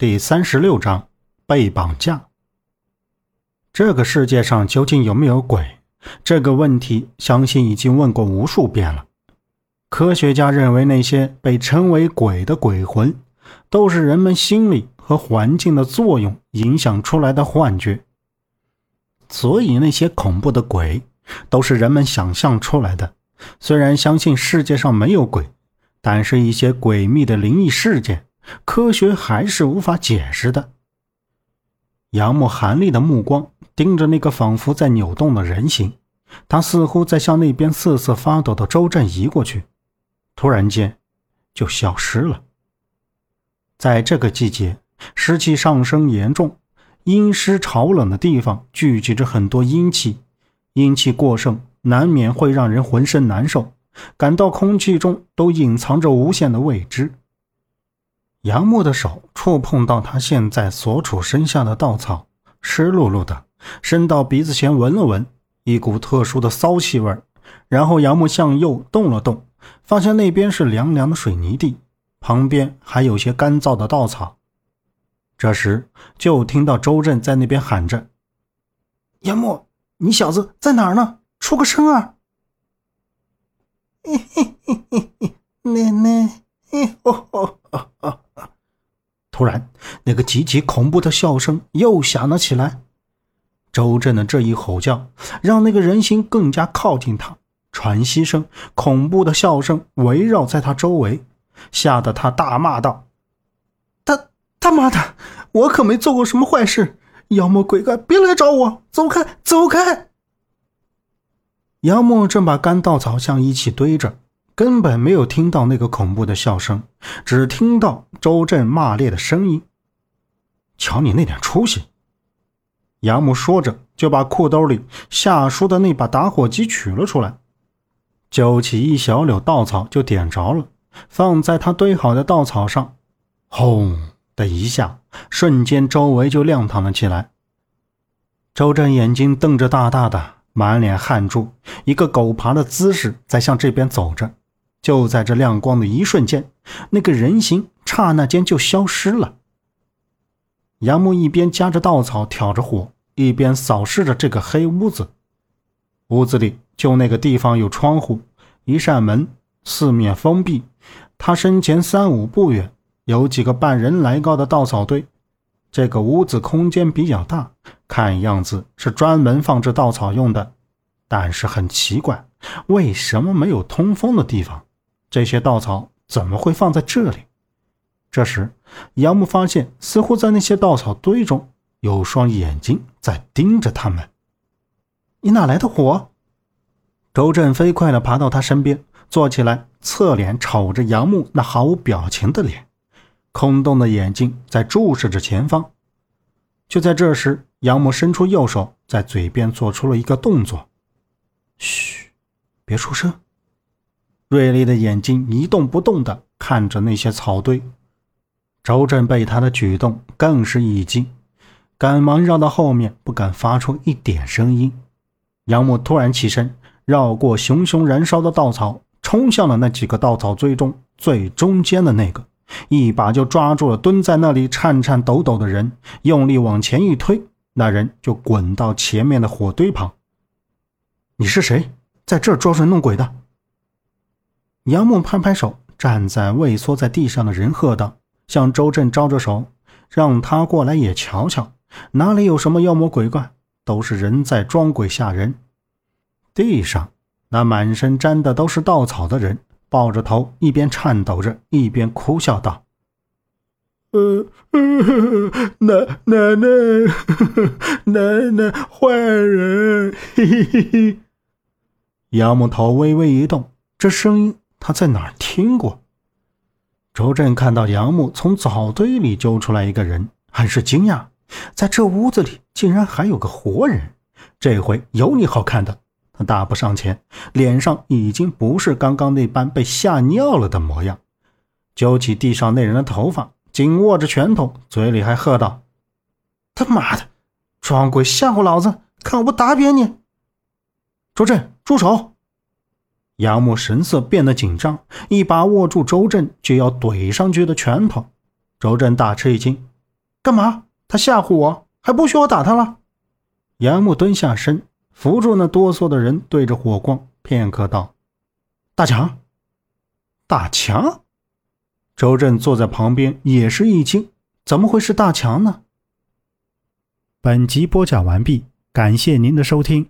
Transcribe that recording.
第三十六章被绑架。这个世界上究竟有没有鬼？这个问题，相信已经问过无数遍了。科学家认为，那些被称为鬼的鬼魂，都是人们心理和环境的作用影响出来的幻觉。所以，那些恐怖的鬼，都是人们想象出来的。虽然相信世界上没有鬼，但是一些诡秘的灵异事件。科学还是无法解释的。杨木寒厉的目光盯着那个仿佛在扭动的人形，他似乎在向那边瑟瑟发抖的周震移过去，突然间就消失了。在这个季节，湿气上升严重，阴湿潮冷的地方聚集着很多阴气，阴气过盛难免会让人浑身难受，感到空气中都隐藏着无限的未知。杨木的手触碰到他现在所处身下的稻草，湿漉漉的，伸到鼻子前闻了闻，一股特殊的骚气味然后杨木向右动了动，发现那边是凉凉的水泥地，旁边还有些干燥的稻草。这时就听到周震在那边喊着：“杨木，你小子在哪儿呢？出个声啊！”嘿嘿嘿嘿嘿，奶奶，嘿吼吼吼吼！突然，那个极其恐怖的笑声又响了起来。周震的这一吼叫，让那个人形更加靠近他，喘息声、恐怖的笑声围绕在他周围，吓得他大骂道：“他他妈的，我可没做过什么坏事！妖魔鬼怪，别来找我！走开，走开！”杨木正把干稻草向一起堆着。根本没有听到那个恐怖的笑声，只听到周震骂咧的声音。瞧你那点出息！杨母说着，就把裤兜里下书的那把打火机取了出来，揪起一小绺稻草就点着了，放在他堆好的稻草上，轰的一下，瞬间周围就亮堂了起来。周震眼睛瞪着大大的，满脸汗珠，一个狗爬的姿势在向这边走着。就在这亮光的一瞬间，那个人形刹那间就消失了。杨木一边夹着稻草挑着火，一边扫视着这个黑屋子。屋子里就那个地方有窗户，一扇门，四面封闭。他身前三五步远有几个半人来高的稻草堆。这个屋子空间比较大，看样子是专门放置稻草用的。但是很奇怪，为什么没有通风的地方？这些稻草怎么会放在这里？这时，杨木发现，似乎在那些稻草堆中有双眼睛在盯着他们。你哪来的火？周震飞快地爬到他身边，坐起来，侧脸瞅着杨木那毫无表情的脸，空洞的眼睛在注视着前方。就在这时，杨木伸出右手，在嘴边做出了一个动作：“嘘，别出声。”锐利的眼睛一动不动地看着那些草堆，周震被他的举动更是一惊，赶忙绕到后面，不敢发出一点声音。杨木突然起身，绕过熊熊燃烧的稻草，冲向了那几个稻草堆中最中间的那个，一把就抓住了蹲在那里颤颤抖抖的人，用力往前一推，那人就滚到前面的火堆旁。你是谁，在这儿装神弄鬼的？杨木拍拍手，站在畏缩在地上的人喝道：“向周震招着手，让他过来也瞧瞧，哪里有什么妖魔鬼怪，都是人在装鬼吓人。”地上那满身沾的都是稻草的人，抱着头，一边颤抖着，一边哭笑道：“呃，奶奶 奶，奶奶，坏人！” 嘿嘿嘿嘿。杨木头微微一动，这声音。他在哪儿听过？周震看到杨木从草堆里揪出来一个人，很是惊讶，在这屋子里竟然还有个活人。这回有你好看的！他大步上前，脸上已经不是刚刚那般被吓尿了的模样，揪起地上那人的头发，紧握着拳头，嘴里还喝道：“他妈的，装鬼吓唬老子！看我不打扁你！”周震，住手！杨木神色变得紧张，一把握住周震就要怼上去的拳头。周震大吃一惊：“干嘛？他吓唬我，还不许我打他了？杨木蹲下身，扶住那哆嗦的人，对着火光片刻道：“大强，大强。”周震坐在旁边也是一惊，怎么会是大强呢？本集播讲完毕，感谢您的收听。